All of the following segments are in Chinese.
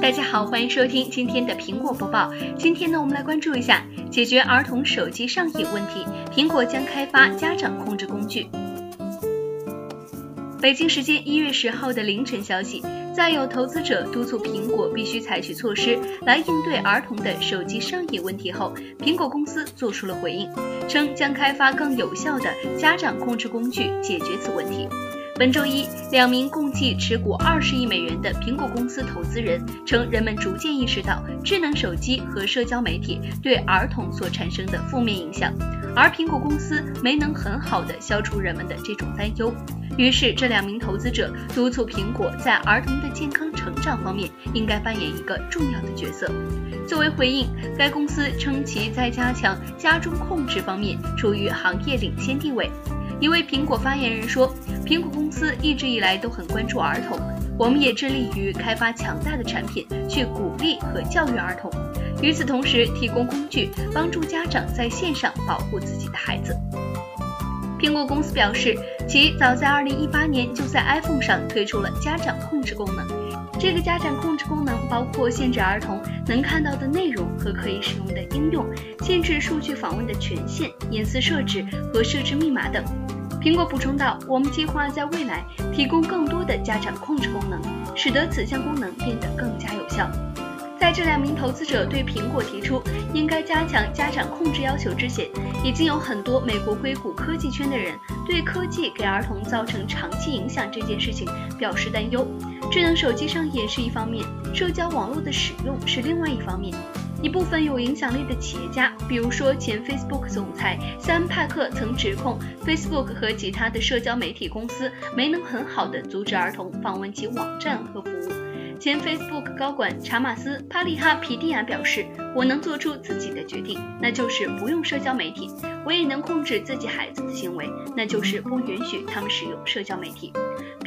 大家好，欢迎收听今天的苹果播报。今天呢，我们来关注一下解决儿童手机上瘾问题，苹果将开发家长控制工具。北京时间一月十号的凌晨消息，在有投资者督促苹果必须采取措施来应对儿童的手机上瘾问题后，苹果公司做出了回应，称将开发更有效的家长控制工具解决此问题。本周一，两名共计持股二十亿美元的苹果公司投资人称，人们逐渐意识到智能手机和社交媒体对儿童所产生的负面影响，而苹果公司没能很好的消除人们的这种担忧。于是，这两名投资者督促苹果在儿童的健康成长方面应该扮演一个重要的角色。作为回应，该公司称其在加强家中控制方面处于行业领先地位。一位苹果发言人说：“苹果公司一直以来都很关注儿童，我们也致力于开发强大的产品去鼓励和教育儿童，与此同时提供工具帮助家长在线上保护自己的孩子。”苹果公司表示，其早在2018年就在 iPhone 上推出了家长控制功能。这个家长控制功能包括限制儿童能看到的内容和可以使用的应用，限制数据访问的权限、隐私设置和设置密码等。苹果补充道：“我们计划在未来提供更多的家长控制功能，使得此项功能变得更加有效。”在这两名投资者对苹果提出应该加强家长控制要求之前，已经有很多美国硅谷科技圈的人对科技给儿童造成长期影响这件事情表示担忧。智能手机上瘾是一方面，社交网络的使用是另外一方面。一部分有影响力的企业家，比如说前 Facebook 总裁塞恩·帕克，曾指控 Facebook 和其他的社交媒体公司没能很好的阻止儿童访问其网站和服务。前 Facebook 高管查马斯·帕利哈皮蒂亚表示：“我能做出自己的决定，那就是不用社交媒体。我也能控制自己孩子的行为，那就是不允许他们使用社交媒体。”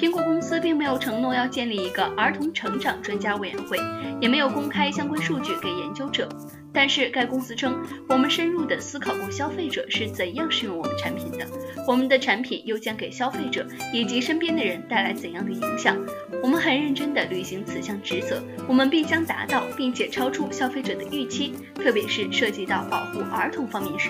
苹果公司并没有承诺要建立一个儿童成长专家委员会，也没有公开相关数据给研究者。但是该公司称，我们深入地思考过消费者是怎样使用我们产品的，我们的产品又将给消费者以及身边的人带来怎样的影响。我们很认真地履行此项职责，我们必将达到并且超出消费者的预期，特别是涉及到保护儿童方面时。